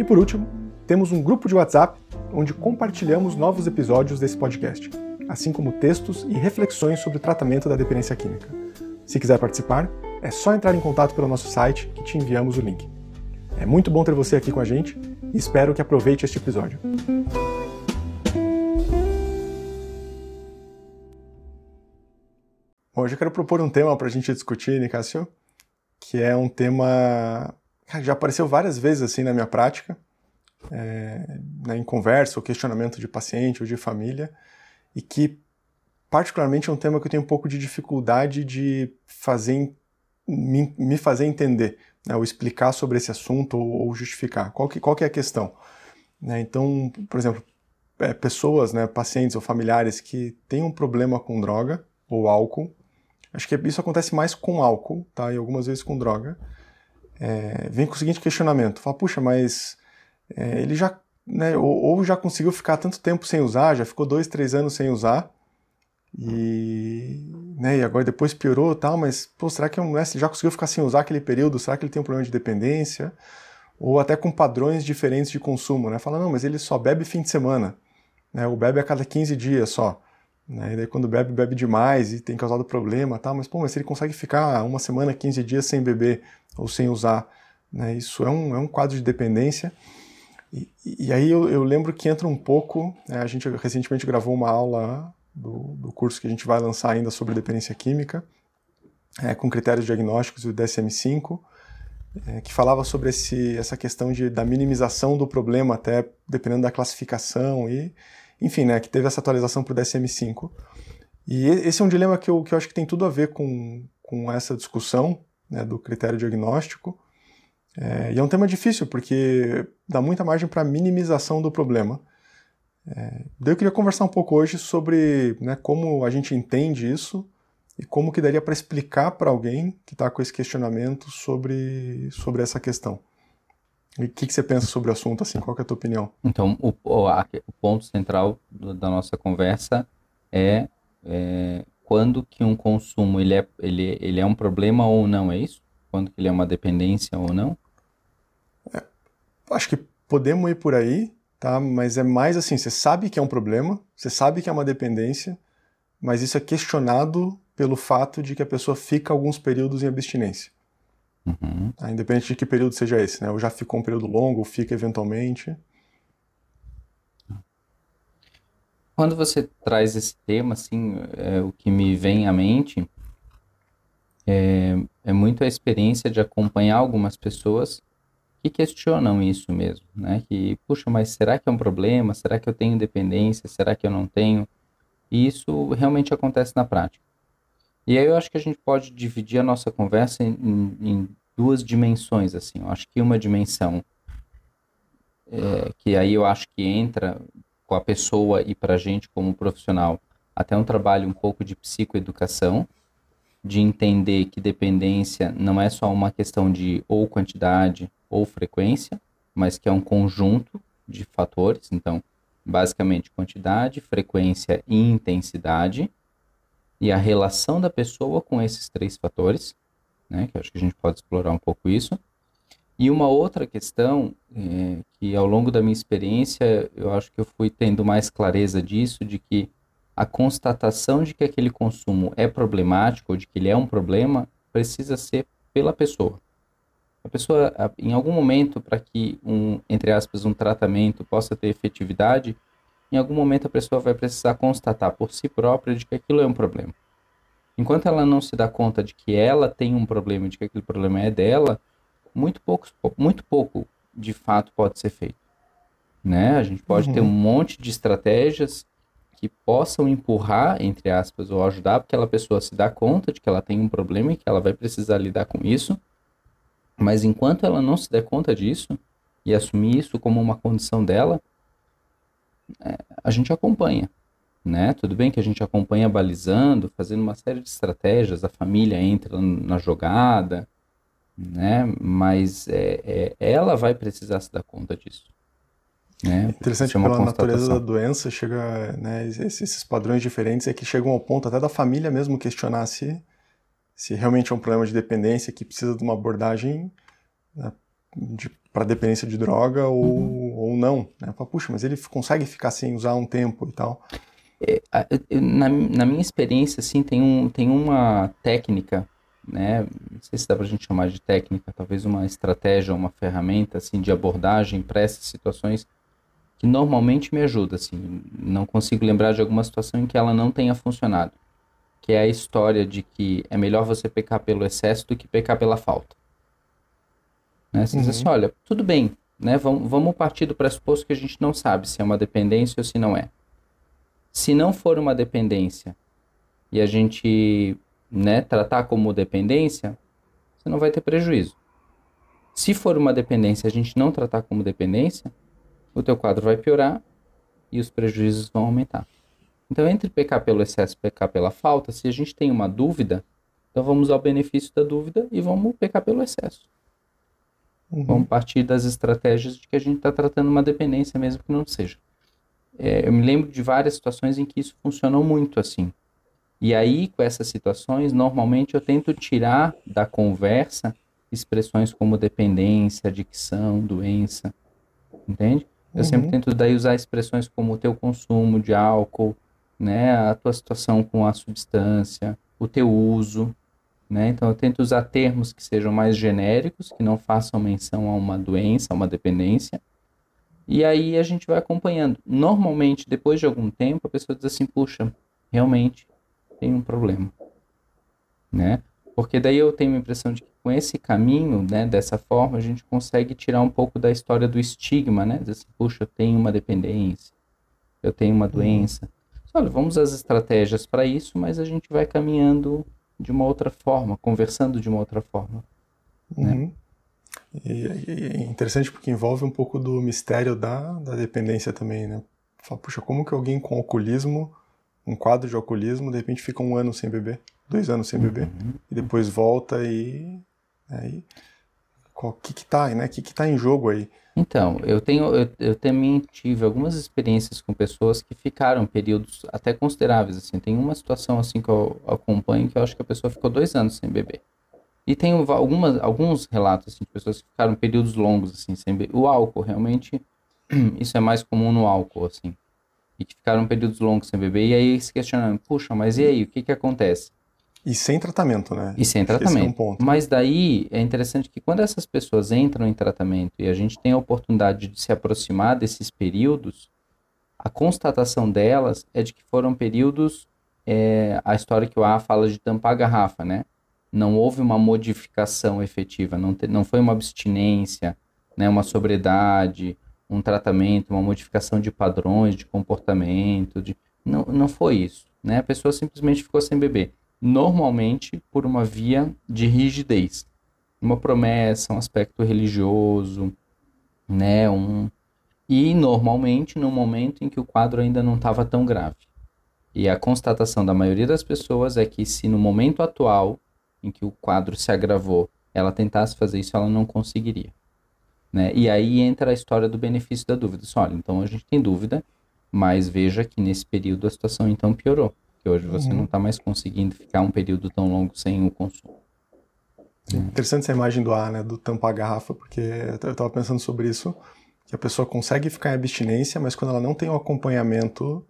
E por último, temos um grupo de WhatsApp onde compartilhamos novos episódios desse podcast, assim como textos e reflexões sobre o tratamento da dependência química. Se quiser participar, é só entrar em contato pelo nosso site que te enviamos o link. É muito bom ter você aqui com a gente e espero que aproveite este episódio. Hoje eu quero propor um tema para a gente discutir, Nicásio, que é um tema já apareceu várias vezes assim na minha prática, é, né, em conversa ou questionamento de paciente ou de família, e que particularmente é um tema que eu tenho um pouco de dificuldade de fazer me, me fazer entender, né, ou explicar sobre esse assunto ou, ou justificar. Qual que, qual que é a questão? Né, então, por exemplo, é, pessoas, né, pacientes ou familiares que têm um problema com droga ou álcool, acho que isso acontece mais com álcool, tá, e algumas vezes com droga, é, vem com o seguinte questionamento, fala, puxa, mas é, ele já, né, ou, ou, já conseguiu ficar tanto tempo sem usar, já ficou dois, três anos sem usar, e, né, e agora depois piorou tal, mas pô, será que né, já conseguiu ficar sem usar aquele período? Será que ele tem um problema de dependência? Ou até com padrões diferentes de consumo, né? Fala, não, mas ele só bebe fim de semana, né? Ou bebe a cada 15 dias só. Né? E daí quando bebe, bebe demais e tem causado problema tal, mas pô, mas se ele consegue ficar uma semana, 15 dias sem beber ou sem usar, né? Isso é um, é um quadro de dependência. E, e aí eu, eu, lembro que entra um pouco, né? a gente recentemente gravou uma aula do, do curso que a gente vai lançar ainda sobre dependência química, é, com critérios diagnósticos do DSM-5, é, que falava sobre esse, essa questão de, da minimização do problema, até dependendo da classificação, e, enfim, né, que teve essa atualização para o DSM-5. E esse é um dilema que eu, que eu acho que tem tudo a ver com, com essa discussão né, do critério diagnóstico. É, e é um tema difícil, porque dá muita margem para minimização do problema. É, daí eu queria conversar um pouco hoje sobre né, como a gente entende isso e como que daria para explicar para alguém que está com esse questionamento sobre, sobre essa questão. E o que, que, você pensa sobre o assunto, assim, qual é a tua opinião? Então, o, o, ponto central do, da nossa conversa é, é, quando que um consumo ele é, ele, ele é um problema ou não, é isso? Quando que ele é uma dependência ou não? É, acho que podemos ir por aí, tá? Mas é mais assim, você sabe que é um problema, você sabe que é uma dependência, mas isso é questionado pelo fato de que a pessoa fica alguns períodos em abstinência. Uhum. Tá? Independente de que período seja esse, né? Ou já ficou um período longo, ou fica eventualmente. Quando você traz esse tema, assim, é, o que me vem à mente é, é muito a experiência de acompanhar algumas pessoas que questionam isso mesmo, né? Que, puxa, mas será que é um problema? Será que eu tenho dependência? Será que eu não tenho? E isso realmente acontece na prática. E aí eu acho que a gente pode dividir a nossa conversa em, em duas dimensões, assim. Eu acho que uma dimensão é, que aí eu acho que entra com a pessoa e para a gente como profissional até um trabalho um pouco de psicoeducação, de entender que dependência não é só uma questão de ou quantidade ou frequência, mas que é um conjunto de fatores. Então, basicamente, quantidade, frequência e intensidade, e a relação da pessoa com esses três fatores, né, que acho que a gente pode explorar um pouco isso. E uma outra questão, é, que ao longo da minha experiência, eu acho que eu fui tendo mais clareza disso, de que a constatação de que aquele consumo é problemático, ou de que ele é um problema, precisa ser pela pessoa. A pessoa, em algum momento, para que um, entre aspas, um tratamento possa ter efetividade, em algum momento a pessoa vai precisar constatar por si própria de que aquilo é um problema. Enquanto ela não se dá conta de que ela tem um problema, de que aquele problema é dela, muito pouco, muito pouco de fato pode ser feito. Né? A gente pode uhum. ter um monte de estratégias que possam empurrar, entre aspas, ou ajudar aquela pessoa a se dar conta de que ela tem um problema e que ela vai precisar lidar com isso. Mas enquanto ela não se der conta disso e assumir isso como uma condição dela, a gente acompanha. Né? Tudo bem que a gente acompanha balizando, fazendo uma série de estratégias, a família entra na jogada, né? Mas é, é, ela vai precisar se dar conta disso. Né? Interessante que pela natureza da doença chega, né, esses padrões diferentes é que chegam ao ponto até da família mesmo questionar se, se realmente é um problema de dependência que precisa de uma abordagem né, para dependência de droga ou, uhum. ou não. Né? Fala, Puxa, mas ele consegue ficar sem usar um tempo e tal. É, na, na minha experiência, assim, tem, um, tem uma técnica né? Não sei se dá para a gente chamar de técnica, talvez uma estratégia, uma ferramenta assim de abordagem para essas situações que normalmente me ajuda, assim. Não consigo lembrar de alguma situação em que ela não tenha funcionado, que é a história de que é melhor você pecar pelo excesso do que pecar pela falta. Né? Você uhum. diz assim, olha, tudo bem, né? Vamos, vamos partir do pressuposto que a gente não sabe se é uma dependência ou se não é. Se não for uma dependência e a gente né, tratar como dependência, você não vai ter prejuízo. Se for uma dependência a gente não tratar como dependência, o teu quadro vai piorar e os prejuízos vão aumentar. Então, entre pecar pelo excesso e pecar pela falta, se a gente tem uma dúvida, então vamos ao benefício da dúvida e vamos pecar pelo excesso. Uhum. Vamos partir das estratégias de que a gente está tratando uma dependência mesmo que não seja. É, eu me lembro de várias situações em que isso funcionou muito assim. E aí, com essas situações, normalmente eu tento tirar da conversa expressões como dependência, adicção, doença, entende? Eu uhum. sempre tento daí usar expressões como o teu consumo de álcool, né, a tua situação com a substância, o teu uso, né? Então eu tento usar termos que sejam mais genéricos, que não façam menção a uma doença, a uma dependência. E aí a gente vai acompanhando. Normalmente, depois de algum tempo, a pessoa diz assim: "Puxa, realmente tem um problema, né? Porque daí eu tenho a impressão de que com esse caminho, né, dessa forma, a gente consegue tirar um pouco da história do estigma, né? Dizer assim, puxa, eu tenho uma dependência, eu tenho uma doença. Olha, vamos às estratégias para isso, mas a gente vai caminhando de uma outra forma, conversando de uma outra forma. Né? Uhum. E, e, é interessante porque envolve um pouco do mistério da, da dependência também, né? Fala, puxa, como que alguém com alcoolismo um quadro de alcoolismo, de repente fica um ano sem beber, dois anos sem beber, uhum. e depois volta e aí o que que tá, né? O que que tá em jogo aí? Então, eu tenho eu, eu também tive algumas experiências com pessoas que ficaram períodos até consideráveis assim. Tem uma situação assim que eu acompanho que eu acho que a pessoa ficou dois anos sem beber. E tem algumas, alguns relatos assim, de pessoas que ficaram períodos longos assim sem beber. O álcool realmente isso é mais comum no álcool assim e que ficaram períodos longos sem beber, e aí se questionando, puxa, mas e aí, o que que acontece? E sem tratamento, né? E sem tratamento. É um mas daí é interessante que quando essas pessoas entram em tratamento e a gente tem a oportunidade de se aproximar desses períodos, a constatação delas é de que foram períodos, é, a história que o A fala de tampar a garrafa, né? Não houve uma modificação efetiva, não, te, não foi uma abstinência, né, uma sobriedade, um tratamento, uma modificação de padrões de comportamento, de... não, não foi isso. Né? A pessoa simplesmente ficou sem beber. Normalmente por uma via de rigidez. Uma promessa, um aspecto religioso, né? um... e normalmente no momento em que o quadro ainda não estava tão grave. E a constatação da maioria das pessoas é que se no momento atual em que o quadro se agravou, ela tentasse fazer isso, ela não conseguiria. Né? E aí entra a história do benefício da dúvida. Só, olha, então a gente tem dúvida, mas veja que nesse período a situação então piorou. Que hoje você uhum. não está mais conseguindo ficar um período tão longo sem o consumo. Interessante essa imagem do ar, né, do tampar a garrafa, porque eu estava pensando sobre isso, que a pessoa consegue ficar em abstinência, mas quando ela não tem um acompanhamento,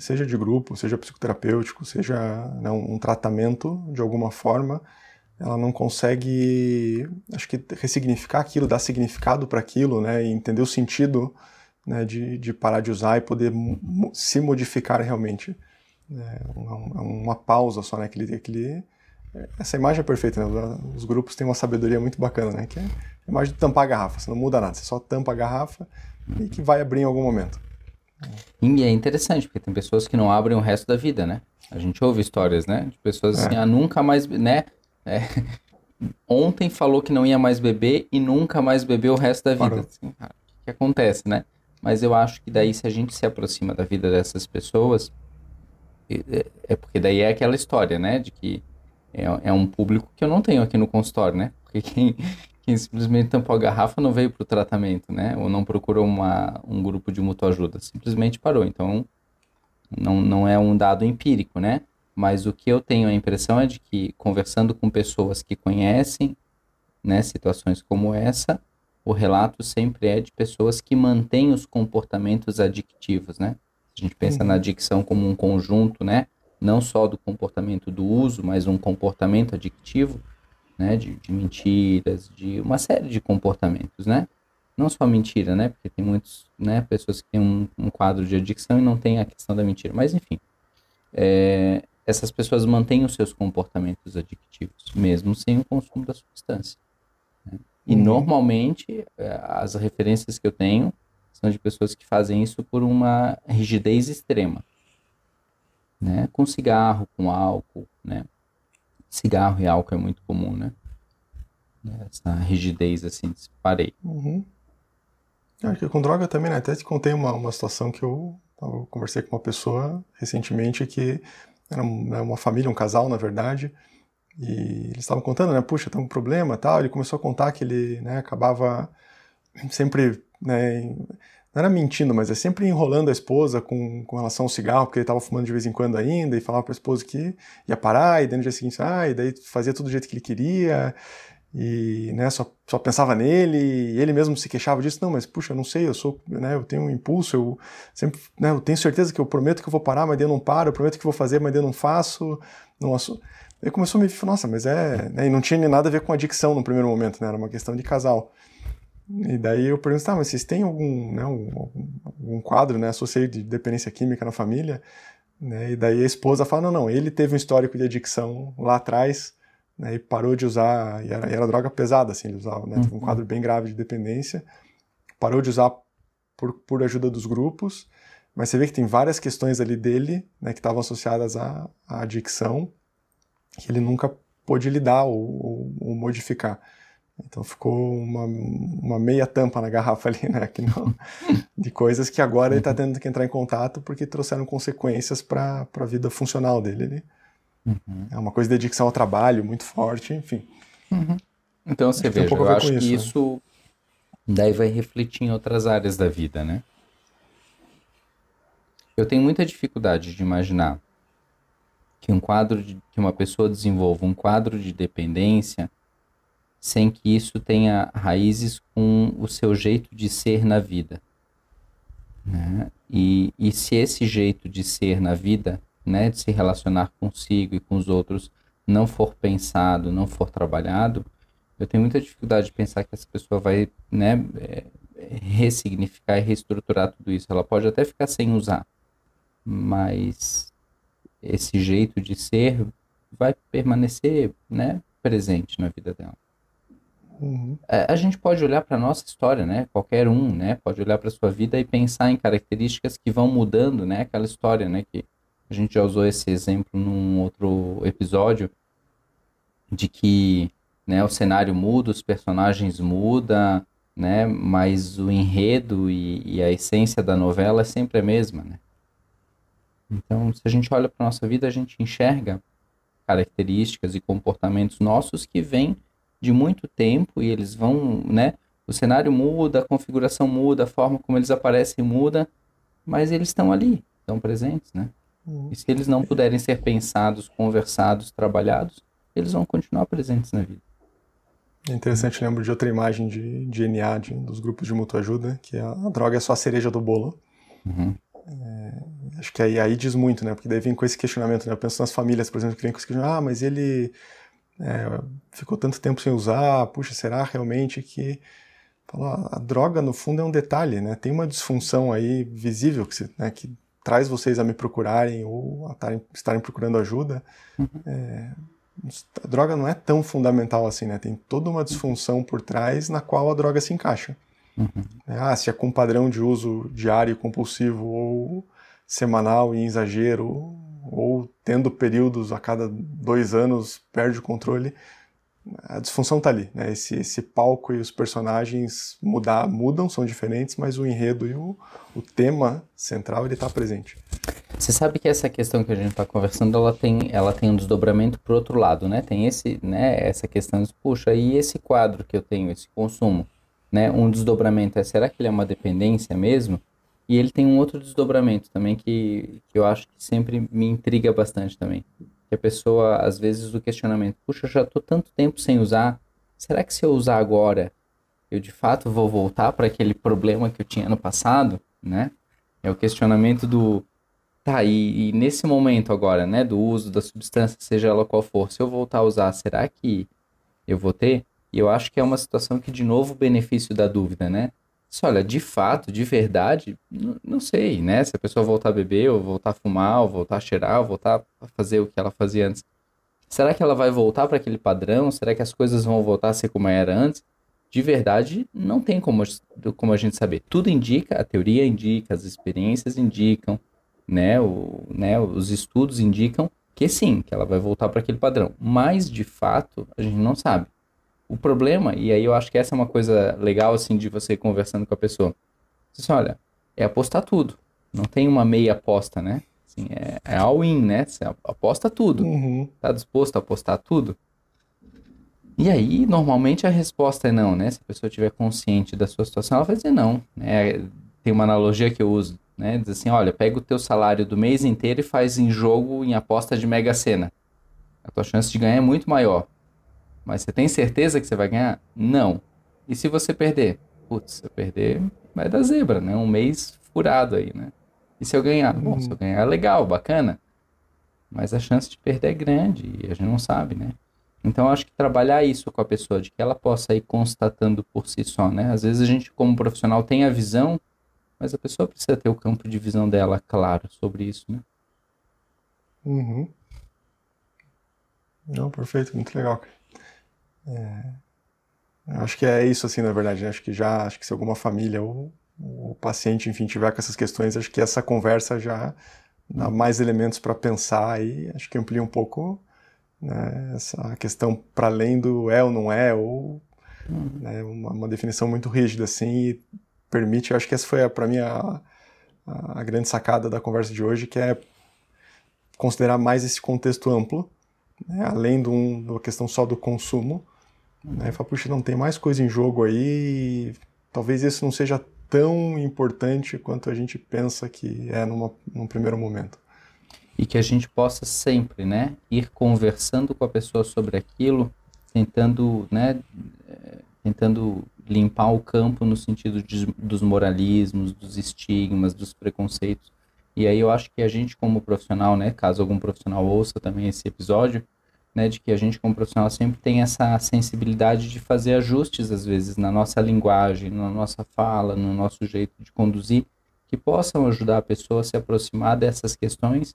seja de grupo, seja psicoterapêutico, seja né, um, tratamento de alguma forma, ela não consegue, acho que ressignificar aquilo, dar significado para aquilo, né, e entender o sentido né, de, de parar de usar e poder se modificar realmente. É uma, pausa só, né? Aquele, aquele, essa imagem é perfeita, né? Os grupos têm uma sabedoria muito bacana, né? Que é a imagem de tampar a garrafa. Você não muda nada, você só tampa a garrafa e que vai abrir em algum momento. E é interessante, porque tem pessoas que não abrem o resto da vida, né? A gente ouve histórias, né? De pessoas assim, é. ah, nunca mais, né? É, ontem falou que não ia mais beber e nunca mais bebeu o resto da vida. Assim, cara, o que acontece, né? Mas eu acho que daí, se a gente se aproxima da vida dessas pessoas, é porque daí é aquela história, né? De que é, é um público que eu não tenho aqui no consultório, né? Porque quem, quem simplesmente tampou a garrafa não veio para o tratamento, né? Ou não procurou uma, um grupo de mutua ajuda, simplesmente parou. Então, não, não é um dado empírico, né? Mas o que eu tenho a impressão é de que, conversando com pessoas que conhecem né, situações como essa, o relato sempre é de pessoas que mantêm os comportamentos adictivos, né? A gente pensa uhum. na adicção como um conjunto, né? Não só do comportamento do uso, mas um comportamento adictivo né, de, de, mentiras, de uma série de comportamentos, né? Não só mentira, né? Porque tem muitas né, pessoas que têm um, um, quadro de adicção e não tem a questão da mentira. Mas, enfim, é, essas pessoas mantêm os seus comportamentos adictivos, mesmo sem o consumo da substância. Né? E, uhum. normalmente, é, as referências que eu tenho são de pessoas que fazem isso por uma rigidez extrema. Né? Com cigarro, com álcool, né? cigarro e álcool é muito comum, né? Essa rigidez, assim, parei. Uhum. Acho que com droga também, né? Até te contei uma, uma situação que eu, eu conversei com uma pessoa recentemente que era né, uma família, um casal, na verdade, e eles estavam contando, né? Puxa, tem um problema tal. Ele começou a contar que ele né, acabava sempre né, não era mentindo, mas é sempre enrolando a esposa com, com relação ao cigarro, porque ele estava fumando de vez em quando ainda, e falava para a esposa que ia parar, e daí no dia seguinte, ah, e daí fazia tudo do jeito que ele queria, e né, só, só pensava nele, e ele mesmo se queixava disso, não, mas puxa, eu não sei, eu sou, né, eu tenho um impulso, eu sempre, né, eu tenho certeza que eu prometo que eu vou parar, mas eu não paro, eu prometo que vou fazer, mas eu não faço, não Aí começou a me falar, nossa, mas é, né, e não tinha nada a ver com adicção no primeiro momento, né, era uma questão de casal. E daí eu pergunto, tá, mas vocês têm algum, né, um, um quadro, né, associado de dependência química na família? Né, e daí a esposa fala, não, não, ele teve um histórico de adicção lá atrás, né, e parou de usar, e era, e era droga pesada, assim, ele usava, né, teve um uhum. quadro bem grave de dependência, parou de usar por, por ajuda dos grupos, mas você vê que tem várias questões ali dele, né, que estavam associadas à, à adicção, que ele nunca pôde lidar ou, ou, ou modificar. Então ficou uma, uma meia tampa na garrafa ali, né? Que não, de coisas que agora ele está tendo que entrar em contato porque trouxeram consequências para a vida funcional dele. Ele, uhum. É uma coisa de dedicação ao trabalho muito forte, enfim. Uhum. Então você veja, um eu acho que isso, isso né? daí vai refletir em outras áreas da vida, né? Eu tenho muita dificuldade de imaginar que um quadro de, que uma pessoa desenvolva um quadro de dependência sem que isso tenha raízes com o seu jeito de ser na vida. Né? E, e se esse jeito de ser na vida, né, de se relacionar consigo e com os outros, não for pensado, não for trabalhado, eu tenho muita dificuldade de pensar que essa pessoa vai né, é, ressignificar e reestruturar tudo isso. Ela pode até ficar sem usar, mas esse jeito de ser vai permanecer né, presente na vida dela. Uhum. A, é, a gente pode olhar para a nossa história, né? Qualquer um, né? Pode olhar para sua vida e pensar em características que vão mudando, né? Aquela história, né? Que a gente já usou esse exemplo num outro episódio de que né, o cenário muda, os personagens mudam, né? Mas o enredo e, e a essência da novela é sempre a mesma, né? Então, se a gente olha para nossa vida, a gente enxerga características e comportamentos nossos que vêm de muito tempo e eles vão, né? O cenário muda, a configuração muda, a forma como eles aparecem muda, mas eles estão ali, estão presentes, né? Uhum. E se eles não puderem ser pensados, conversados, trabalhados, eles vão continuar presentes na vida. É interessante, lembro de outra imagem de, de NA, de, dos grupos de mutua ajuda, que a, a droga é só a cereja do bolo. Uhum. É, acho que aí, aí diz muito, né? Porque daí vem com esse questionamento, né? Eu penso nas famílias, por exemplo, que vem com esse questionamento, ah, mas ele é, ficou tanto tempo sem usar, puxa, será realmente que Falou, a droga no fundo é um detalhe, né? Tem uma disfunção aí visível que, né, que traz vocês a me procurarem ou a tarem, estarem procurando ajuda. Uhum. É, a droga não é tão fundamental assim, né? Tem toda uma disfunção por trás na qual a droga se encaixa. Uhum. É, ah, se é com padrão de uso diário compulsivo ou semanal em exagero ou tendo períodos a cada dois anos perde o controle, a disfunção está ali, né? Esse, esse palco e os personagens mudar, mudam, são diferentes, mas o enredo e o, o tema central ele está presente. Você sabe que essa questão que a gente está conversando, ela tem, ela tem um desdobramento para outro lado, né? Tem esse, né? Essa questão de, puxa, e esse quadro que eu tenho, esse consumo, né? Um desdobramento é, será que ele é uma dependência mesmo? E ele tem um outro desdobramento também que, que eu acho que sempre me intriga bastante também. Que a pessoa, às vezes, o questionamento, puxa, eu já estou tanto tempo sem usar, será que se eu usar agora, eu de fato vou voltar para aquele problema que eu tinha no passado, né? É o questionamento do, tá, e, e, nesse momento agora, né, do uso da substância, seja ela qual for, se eu voltar a usar, será que eu vou ter? E eu acho que é uma situação que, de novo, o benefício da dúvida, né? Se olha, de fato, de verdade, não sei, né? Se a pessoa voltar a beber, ou voltar a fumar, ou voltar a cheirar, ou voltar a fazer o que ela fazia antes. Será que ela vai voltar para aquele padrão? Será que as coisas vão voltar a ser como era antes? De verdade, não tem como, como a gente saber. Tudo indica, a teoria indica, as experiências indicam, né? O, né? Os estudos indicam que sim, que ela vai voltar para aquele padrão. Mas, de fato, a gente não sabe. O problema, e aí eu acho que essa é uma coisa legal, assim, de você conversando com a pessoa. Você assim, olha, é apostar tudo. Não tem uma meia aposta, né? Assim, é, é all-in, né? Você aposta tudo. Uhum. Tá disposto a apostar tudo? E aí, normalmente a resposta é não, né? Se a pessoa estiver consciente da sua situação, ela vai dizer não. Né? Tem uma analogia que eu uso, né? Diz assim, olha, pega o teu salário do mês inteiro e faz em jogo, em aposta de Mega Sena. A tua chance de ganhar é muito maior. Mas você tem certeza que você vai ganhar? Não. E se você perder? Putz, se eu perder, vai dar zebra, né? Um mês furado aí, né? E se eu ganhar? Bom, uhum. se eu ganhar, é legal, bacana. Mas a chance de perder é grande e a gente não sabe, né? Então, acho que trabalhar isso com a pessoa, de que ela possa ir constatando por si só, né? Às vezes a gente, como profissional, tem a visão, mas a pessoa precisa ter o campo de visão dela claro sobre isso, né? Uhum. Não, perfeito, muito legal. Acho que é isso, assim, na verdade. Acho que já, acho que se alguma família ou o paciente, enfim, tiver com essas questões, acho que essa conversa já dá mais elementos para pensar e acho que amplia um pouco né, essa questão para além do é ou não é, ou né, uma, uma, definição muito rígida, assim, e permite, acho que essa foi para mim a, a grande sacada da conversa de hoje, que é considerar mais esse contexto amplo, né, além de uma questão só do consumo, Aí fala, puxa, não tem mais coisa em jogo aí, talvez isso não seja tão importante quanto a gente pensa que é numa, num primeiro momento. E que a gente possa sempre, né, ir conversando com a pessoa sobre aquilo, tentando, né, eh, tentando limpar o campo no sentido de, dos moralismos, dos estigmas, dos preconceitos. E aí eu acho que a gente como profissional, né, caso algum profissional ouça também esse episódio, né, de que a gente como profissional sempre tem essa sensibilidade de fazer ajustes às vezes na nossa linguagem, na nossa fala, no nosso jeito de conduzir, que possam ajudar a pessoa a se aproximar dessas questões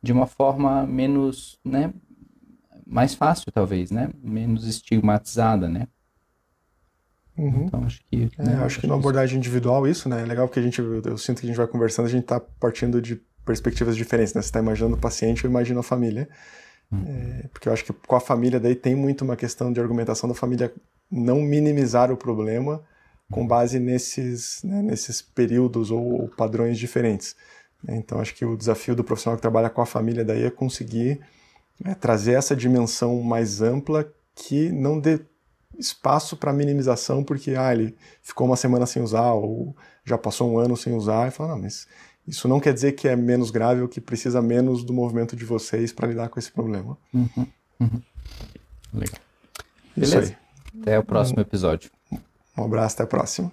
de uma forma menos, né, mais fácil talvez, né, menos estigmatizada, né. Uhum. Então acho que, é, né, acho que numa abordagem individual isso, né, é legal porque a gente, eu sinto que a gente vai conversando, a gente está partindo de perspectivas diferentes, né, você está imaginando o paciente, eu imagino a família. É, porque eu acho que com a família daí tem muito uma questão de argumentação da família não minimizar o problema com base nesses, né, nesses períodos ou, padrões diferentes. Então acho que o desafio do profissional que trabalha com a família daí é conseguir é, trazer essa dimensão mais ampla que não dê espaço para minimização porque ah, ele ficou uma semana sem usar ou já passou um ano sem usar e fala, não, mas isso não quer dizer que é menos grave ou que precisa menos do movimento de vocês para lidar com esse problema. Uhum, uhum. Legal. Isso Beleza. aí. Até o próximo episódio. Um abraço, até a próxima.